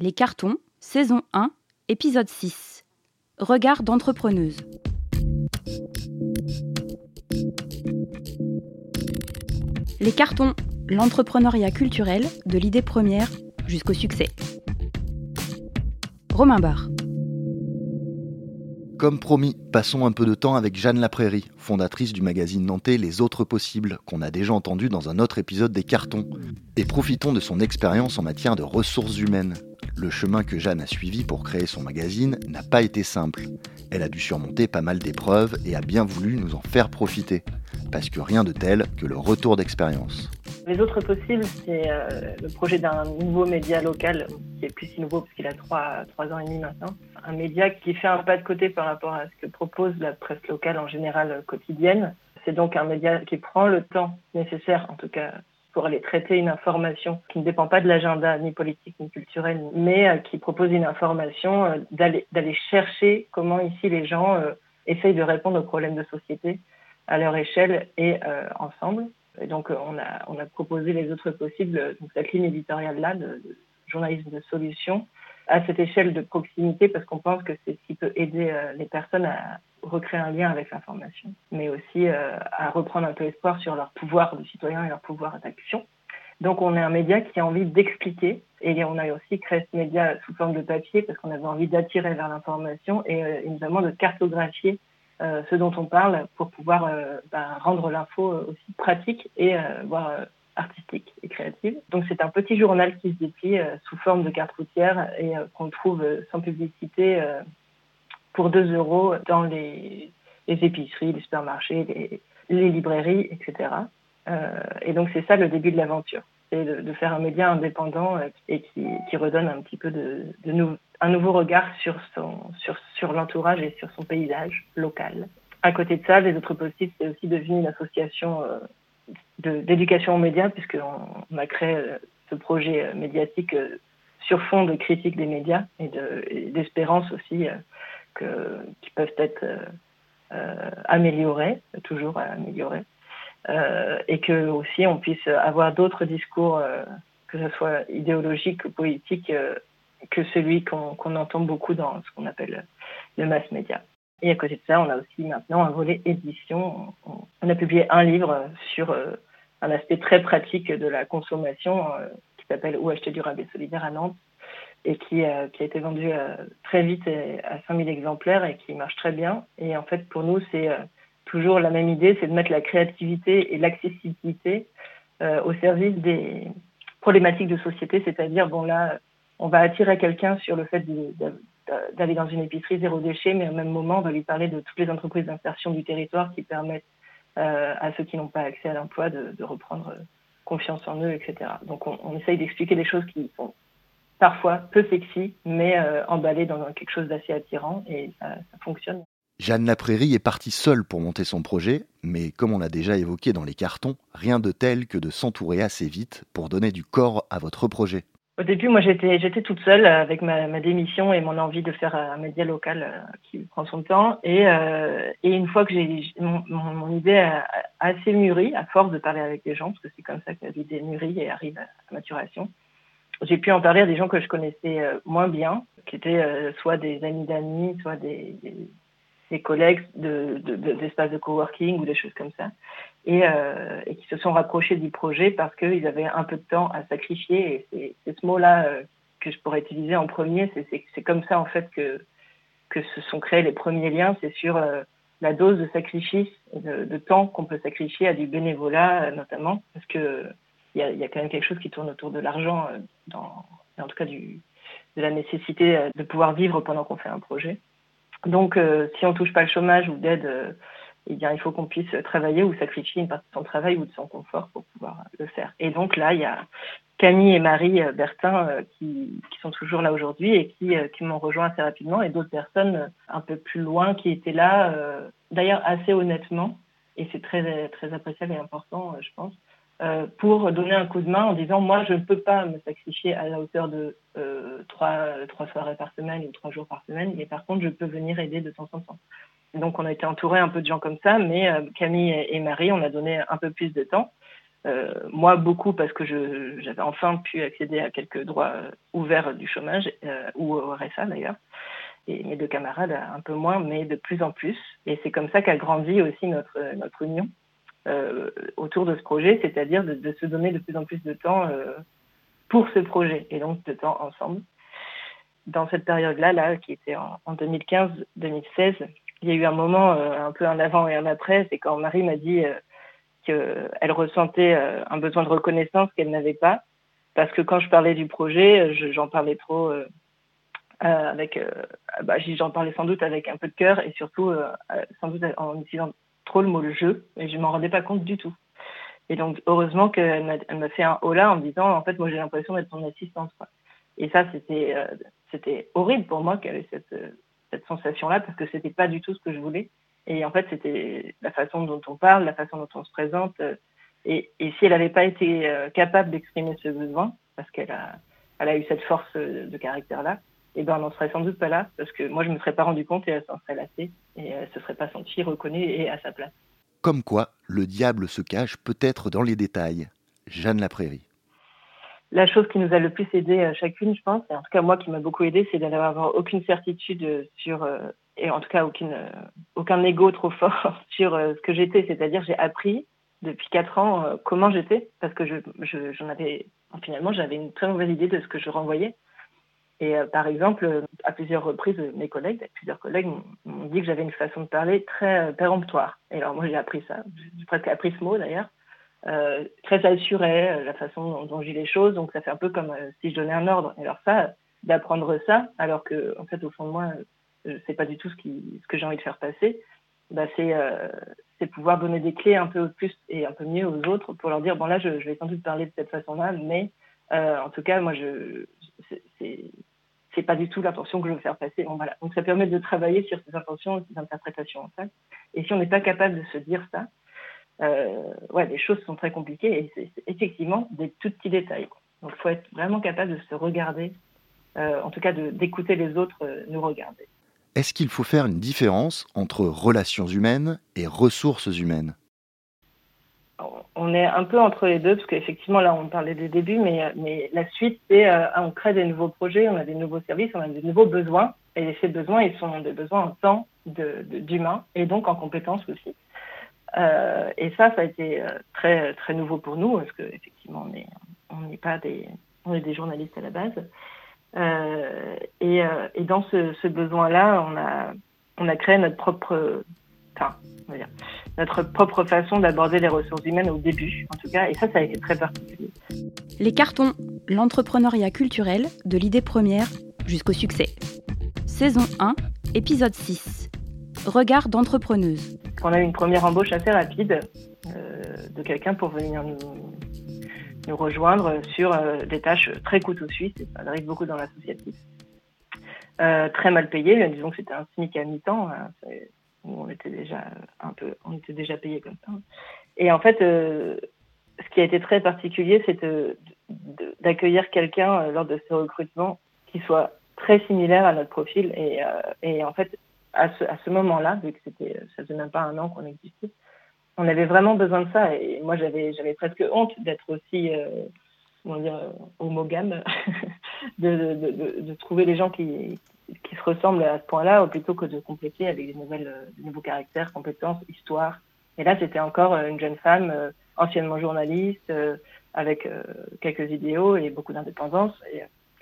Les cartons, saison 1, épisode 6. Regard d'entrepreneuse. Les cartons, l'entrepreneuriat culturel de l'idée première jusqu'au succès. Romain Barre. Comme promis, passons un peu de temps avec Jeanne Laprairie, fondatrice du magazine nantais Les Autres Possibles, qu'on a déjà entendu dans un autre épisode des Cartons. Et profitons de son expérience en matière de ressources humaines. Le chemin que Jeanne a suivi pour créer son magazine n'a pas été simple. Elle a dû surmonter pas mal d'épreuves et a bien voulu nous en faire profiter. Parce que rien de tel que le retour d'expérience. Les autres possibles, c'est euh, le projet d'un nouveau média local qui est plus si nouveau parce qu'il a trois, trois ans et demi maintenant. Un média qui fait un pas de côté par rapport à ce que propose la presse locale en général quotidienne. C'est donc un média qui prend le temps nécessaire, en tout cas pour aller traiter une information qui ne dépend pas de l'agenda ni politique ni culturel, mais euh, qui propose une information euh, d'aller chercher comment ici les gens essayent de répondre aux problèmes de société à leur échelle et ensemble. Et donc, euh, on a, on a proposé les autres possibles, cette ligne éditoriale-là de, de, journalisme de solution, à cette échelle de proximité, parce qu'on pense que c'est ce qui peut aider euh, les personnes à recréer un lien avec l'information, mais aussi euh, à reprendre un peu espoir sur leur pouvoir de citoyen et leur pouvoir d'action. Donc, on est un média qui a envie d'expliquer, et on a aussi créé ce média sous forme de papier, parce qu'on avait envie d'attirer vers l'information et évidemment de cartographier euh, ce dont on parle pour pouvoir euh, bah, rendre l'info euh, aussi pratique et voire artistique et créative. Donc c'est un petit journal qui se déplie sous forme de carte routière et qu'on trouve sans publicité pour 2 euros dans les, épiceries, les supermarchés, les, librairies, etc. et donc c'est ça le début de l'aventure c'est de, faire un média indépendant et qui, redonne un petit peu un nouveau regard sur, sur, l'entourage et sur son paysage local. À côté de ça, les autres possibles, c'est aussi devenu une association euh, d'éducation aux médias, puisqu'on on a créé euh, ce projet euh, médiatique euh, sur fond de critique des médias et, de, et d'espérance aussi euh, que, qui peuvent être euh, améliorés, toujours améliorés, et que aussi on puisse avoir d'autres discours, que ce soit idéologiques ou politiques, que celui qu'on qu entend beaucoup dans ce qu'on appelle le mass média. Et à côté de ça, on a aussi maintenant un volet édition. On, a publié un livre sur euh, un aspect très pratique de la consommation euh, qui s'appelle Où acheter durable et solidaire à Nantes et qui, euh, a été vendu très vite à 5000 exemplaires et qui marche très bien. Et en fait, pour nous, c'est toujours la même idée, c'est de mettre la créativité et l'accessibilité au service des problématiques de société, c'est-à-dire, bon là, on va attirer quelqu'un sur le fait d'aller dans une épicerie zéro déchet, mais au même moment, on va lui parler de toutes les entreprises d'insertion du territoire qui permettent euh, à ceux qui n'ont pas accès à l'emploi de, reprendre euh, confiance en eux, etc. Donc on, essaye d'expliquer des choses qui sont parfois peu sexy, mais euh, emballées dans quelque chose d'assez attirant et ça, ça fonctionne. Jeanne Laprairie est partie seule pour monter son projet, mais comme on l'a déjà évoqué dans les cartons, rien de tel que de s'entourer assez vite pour donner du corps à votre projet. Au début, moi, j'étais, toute seule avec ma, démission et mon envie de faire un média local euh, qui prend son temps. Et, euh, et une fois que j'ai mon, idée a assez mûri, à force de parler avec des gens, parce que c'est comme ça que l'idée mûrit et arrive à, maturation, j'ai pu en parler à des gens que je connaissais euh, moins bien, qui étaient soit des amis d'amis, soit des, collègues de, de, de, d'espaces de coworking ou des choses comme ça, et, euh, et qui se sont rapprochés du projet parce qu'ils avaient un peu de temps à sacrifier. Et c'est, ce mot-là euh, que je pourrais utiliser en premier. C'est, comme ça en fait que que se sont créés les premiers liens. C'est sur euh, la dose de sacrifice, de, de temps qu'on peut sacrifier à du bénévolat euh, notamment, parce que il y a, y a, quand même quelque chose qui tourne autour de l'argent, euh, dans, en tout cas du, de la nécessité euh, de pouvoir vivre pendant qu'on fait un projet. Donc, si on touche pas le chômage ou d'aide, eh bien, il faut qu'on puisse travailler ou sacrifier une partie de son travail ou de son confort pour pouvoir le faire. Et donc là, il y a Camille et Marie euh, Bertin euh, qui, qui, sont toujours là aujourd'hui et qui, euh, qui m'ont rejoint assez rapidement et d'autres personnes un peu plus loin qui étaient là, d'ailleurs assez honnêtement, et c'est très, très appréciable et important, je pense, euh, pour donner un coup de main en disant moi je ne peux pas me sacrifier à la hauteur de euh, trois, trois soirées par semaine ou trois jours par semaine, mais par contre je peux venir aider de temps en temps. Donc on a été entouré un peu de gens comme ça, mais euh, Camille et Marie, on a donné un peu plus de temps moi, beaucoup parce que j'avais enfin pu accéder à quelques droits ouverts du chômage ou au RSA d'ailleurs et mes deux camarades un peu moins, mais de plus en plus. Et c'est comme ça qu'a grandi aussi notre, notre union euh, autour de ce projet, c'est-à-dire de, de, se donner de plus en plus de temps euh, pour ce projet et donc de temps ensemble. Dans cette période-là, là, qui était en, en 2015-2016, il y a eu un moment euh, un peu un avant et un après, c'est quand Marie m'a dit euh, qu'elle ressentait euh, un besoin de reconnaissance qu'elle n'avait pas, parce que quand je parlais du projet, j'en parlais trop avec, bah, j'en parlais sans doute avec un peu de cœur et surtout sans doute en utilisant trop le mot le jeu et je m'en rendais pas compte du tout. Et donc heureusement qu'elle m'a fait un hola en me disant en fait moi j'ai l'impression d'être son assistante. Et ça c'était horrible pour moi qu'elle ait cette cette sensation là parce que c'était pas du tout ce que je voulais. Et en fait c'était la façon dont on parle, la façon dont on se présente. et, et si elle n'avait pas été capable d'exprimer ce besoin parce qu'elle a elle a eu cette force de caractère là, eh ben, on n'en serait sans doute pas là, parce que moi, je ne me serais pas rendu compte et elle s'en serait lassée, et elle se serait pas sentie reconnue et à sa place. Comme quoi, le diable se cache peut-être dans les détails. Jeanne Laprairie. La chose qui nous a le plus aidé euh, chacune, je pense, et en tout cas moi qui m'a beaucoup aidé, c'est d'avoir aucune certitude sur, euh, et en tout cas euh, aucun ego trop fort sur ce que j'étais. C'est-à-dire j'ai appris depuis quatre ans comment j'étais, parce que je, avais, finalement j'avais une très mauvaise idée de ce que je renvoyais. Et par exemple, à plusieurs reprises, mes collègues, plusieurs collègues m'ont dit que j'avais une façon de parler très péremptoire. Et alors moi, j'ai appris ça. J'ai presque appris ce mot d'ailleurs. Euh, très assuré, la façon dont, dont dis les choses. Donc ça fait un peu comme si je donnais un ordre. Et alors ça, d'apprendre ça, alors que en fait au fond de moi, je sais pas du tout ce, qui, ce que j'ai envie de faire passer. Bah, c'est c'est pouvoir donner des clés un peu plus et un peu mieux aux autres pour leur dire bon là je, je vais sans doute parler de cette façon-là, mais en tout cas moi je c'est pas du tout l'intention que je veux faire passer. Bon, voilà. Donc ça permet de travailler sur ces intentions ces interprétations en fait. Et si on n'est pas capable de se dire ça, euh, ouais, les choses sont très compliquées et c'est effectivement des tout petits détails. Donc il faut être vraiment capable de se regarder, euh, en tout cas d'écouter les autres euh, nous regarder. Est-ce qu'il faut faire une différence entre relations humaines et ressources humaines? On est un peu entre les deux, parce qu'effectivement, là, on parlait des débuts, mais, mais la suite, c'est euh, on crée des nouveaux projets, on a des nouveaux services, on a des nouveaux besoins, et ces besoins, ils sont des besoins en temps d'humain, de, et donc en compétences aussi. Euh, et ça, ça a été euh, très, très nouveau pour nous, parce qu'effectivement, on n'est pas des, on est des journalistes à la base. Euh, et, dans ce, besoin-là, on a, on a créé notre propre, notre propre façon d'aborder les ressources humaines au début, en tout cas, et ça, ça a été très particulier. Les cartons, l'entrepreneuriat culturel, de l'idée première jusqu'au succès. Saison 1, épisode 6. Regard d'entrepreneuse. On a une première embauche assez rapide euh, de quelqu'un pour venir nous, nous rejoindre sur euh, des tâches très couteau suisse, ça arrive beaucoup dans l'associatif. Euh, très mal payé, disons que c'était un SMIC à mi-temps, on était déjà un peu, on était déjà payé comme ça. Et en fait, ce qui a été très particulier, c'est d'accueillir quelqu'un lors de ce recrutement qui soit très similaire à notre profil. Et en fait, à ce, moment-là, vu que c'était, ça faisait même pas un an qu'on existait, on avait vraiment besoin de ça. Et moi, j'avais, j'avais presque honte d'être aussi, euh, comment dire, homogame, de, trouver les gens qui, se ressemblent à ce point-là, plutôt que de compléter avec des, nouvelles, euh, nouveaux caractères, compétences, histoire. Et là, c'était encore euh, une jeune femme, euh, anciennement journaliste, avec quelques idéaux et beaucoup d'indépendance.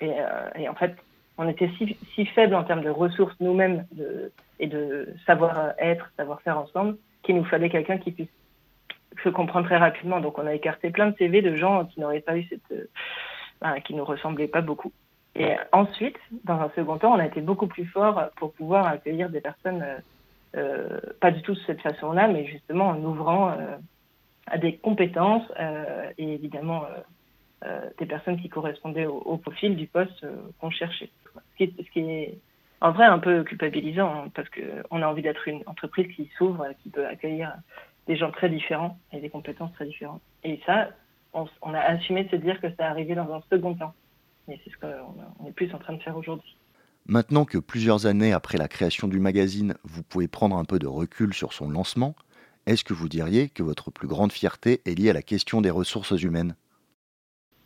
Et, en fait, on était si, si faibles en termes de ressources nous-mêmes de, et de savoir-être, savoir-faire ensemble, qu'il nous fallait quelqu'un qui puisse se comprendre très rapidement. Donc, on a écarté plein de CV de gens qui n'auraient pas eu cette, euh, qui nous ressemblaient pas beaucoup. Et ensuite, dans un second temps, on a été beaucoup plus fort pour pouvoir accueillir des personnes, euh, euh, pas du tout de cette façon-là, mais justement en ouvrant à des compétences et évidemment des personnes qui correspondaient au profil du poste qu'on cherchait. Ce qui, est, en vrai un peu culpabilisant, hein, parce qu'on a envie d'être une entreprise qui s'ouvre, qui peut accueillir des gens très différents et des compétences très différentes. Et ça, on, on a assumé de se dire que ça arrivait dans un second temps. Et c'est ce qu'on est plus en train de faire aujourd'hui. Maintenant que plusieurs années après la création du magazine, vous pouvez prendre un peu de recul sur son lancement, est-ce que vous diriez que votre plus grande fierté est liée à la question des ressources humaines?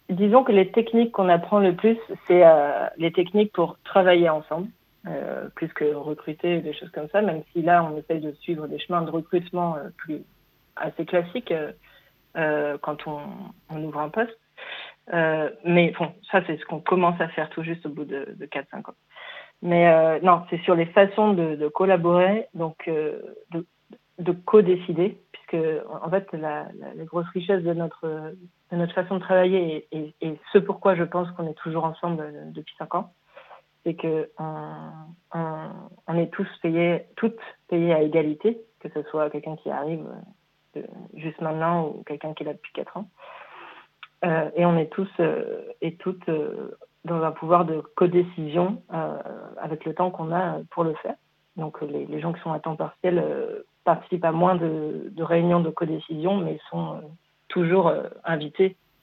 Disons que les techniques qu'on apprend le plus, c'est euh, les techniques pour travailler ensemble, euh, plus que recruter des choses comme ça, même si là, on essaye de suivre des chemins de recrutement euh, plus assez classiques quand on, ouvre un poste. mais bon, ça, c'est ce qu'on commence à faire tout juste au bout de, de 4-5 ans. Mais non, c'est sur les façons de, collaborer, donc de, de co-décider, puisque en fait, la, grosse richesse de notre notre façon de travailler et, et, et ce pourquoi je pense qu'on est toujours ensemble euh, depuis cinq ans, c'est que on, est tous payés, toutes payées à égalité, que ce soit quelqu'un qui arrive euh, juste maintenant ou quelqu'un qui est là depuis quatre ans. Euh, et on est tous et toutes dans un pouvoir de codécision avec le temps qu'on a pour le faire. Donc les, les, gens qui sont à temps partiel participent à moins de, de réunions de codécision, mais sont toujours euh,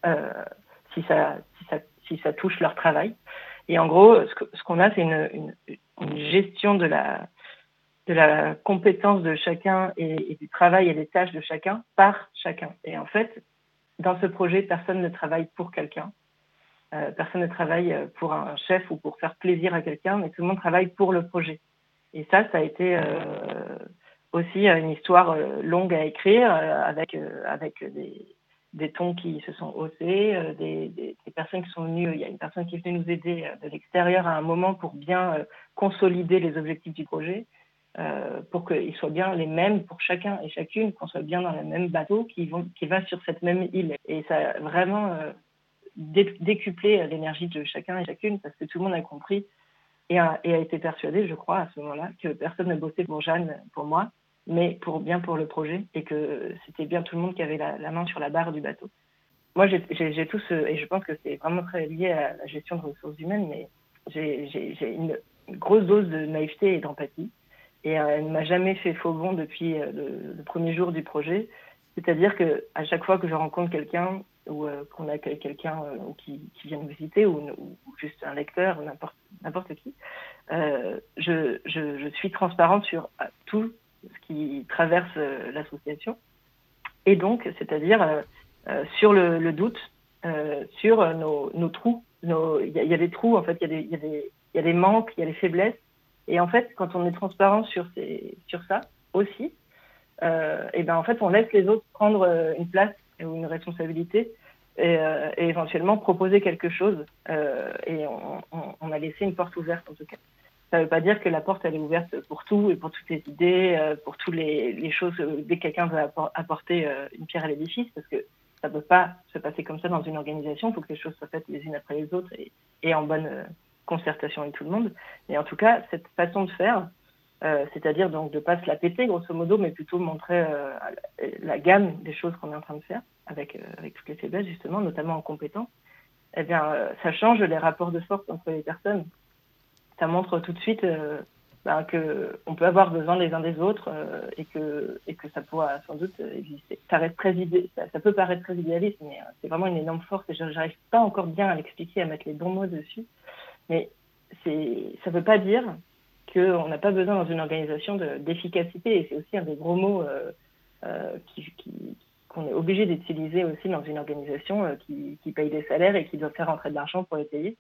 euh, si, ça, si, ça, si ça touche leur travail. Et en gros, ce qu'on a, c'est une, une, gestion de la, de la compétence de chacun et, du travail et des tâches de chacun par chacun. Et en fait, dans ce projet, personne ne travaille pour quelqu'un. Euh, personne ne travaille pour un chef ou pour faire plaisir à quelqu'un, mais tout le monde travaille pour le projet. Et ça, ça a été aussi une histoire longue à écrire avec, avec des, des tons qui se sont haussés, euh, des, personnes qui sont venues, il y a une personne qui est venue nous aider euh, de l'extérieur à un moment pour bien euh, consolider les objectifs du projet, euh, pour qu'ils soient bien les mêmes pour chacun et chacune, qu'on soit bien dans le même bateau qui, vont, qui va sur cette même île. Et ça a vraiment euh, dé décuplé l'énergie de chacun et chacune parce que tout le monde a compris et a, et a été persuadé, je crois, à ce moment-là, que personne ne bossait pour Jeanne, pour moi, mais pour bien pour le projet et que c'était bien tout le monde qui avait la, main sur la barre du bateau. Moi, j'ai tout ce, et je pense que c'est vraiment très lié à la gestion de ressources humaines, mais j'ai une, grosse dose de naïveté et d'empathie. Et euh, elle ne m'a jamais fait faux bon depuis euh, le, premier jour du projet. C'est-à-dire que à chaque fois que je rencontre quelqu'un ou euh, qu'on accueille quelqu'un euh, qui, vient nous visiter ou, ou, juste un lecteur, n'importe qui, euh, je, suis transparente sur tout qui traverse euh, l'association. Et donc, c'est-à-dire euh, euh, sur le, doute, sur nos, nos trous. Il y, a des trous, en fait, il y, a des manques, il y a des faiblesses. Et en fait, quand on est transparent sur, ces, sur ça aussi, et ben en fait, on laisse les autres prendre une place ou une responsabilité et, éventuellement proposer quelque chose. Et on, a laissé une porte ouverte en tout cas. Ça ne veut pas dire que la porte elle est ouverte pour tout et pour toutes les idées, euh, pour toutes les, choses. Euh, dès que quelqu'un veut apporter euh, une pierre à l'édifice, parce que ça ne peut pas se passer comme ça dans une organisation. Il faut que les choses soient faites les unes après les autres et, en bonne concertation avec tout le monde. Mais en tout cas, cette façon de faire, c'est-à-dire donc de pas se la péter grosso modo, mais plutôt montrer la gamme des choses qu'on est en train de faire avec, avec toutes les faiblesses justement, notamment en compétences, eh bien, ça change les rapports de force entre les personnes ça montre tout de suite euh, ben, que on peut avoir besoin les uns des autres euh, et que et que ça pourra sans doute exister. Ça reste très ça, peut paraître très idéaliste, mais euh, c'est vraiment une énorme force et j'arrive pas encore bien à l'expliquer, à mettre les bons mots dessus. Mais ça veut pas dire qu'on n'a pas besoin dans une organisation d'efficacité et c'est aussi un des gros mots qu'on est obligé d'utiliser aussi dans une organisation qui, qui paye des salaires et qui doit faire rentrer de l'argent pour les payer.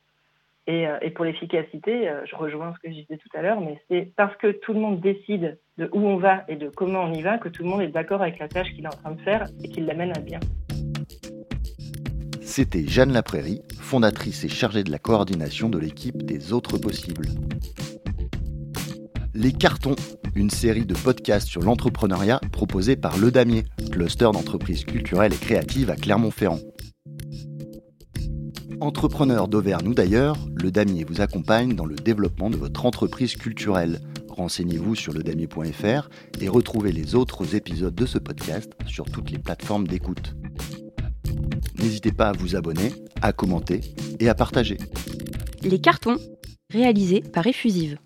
Et, euh, et, pour l'efficacité, euh, je rejoins ce que je disais tout à l'heure, mais c'est parce que tout le monde décide de où on va et de comment on y va que tout le monde est d'accord avec la tâche qu'il est en train de faire et qu'il l'amène à bien. C'était Jeanne Laprairie, fondatrice et chargée de la coordination de l'équipe des Autres Possibles. Les Cartons, une série de podcasts sur l'entrepreneuriat proposée par Le Damier, cluster d'entreprises culturelles et créatives à Clermont-Ferrand. Entrepreneur d'Auvergne ou d'ailleurs, le Damier vous accompagne dans le développement de votre entreprise culturelle. Renseignez-vous sur ledamier.fr et retrouvez les autres épisodes de ce podcast sur toutes les plateformes d'écoute. N'hésitez pas à vous abonner, à commenter et à partager. Les cartons, réalisés par Effusive.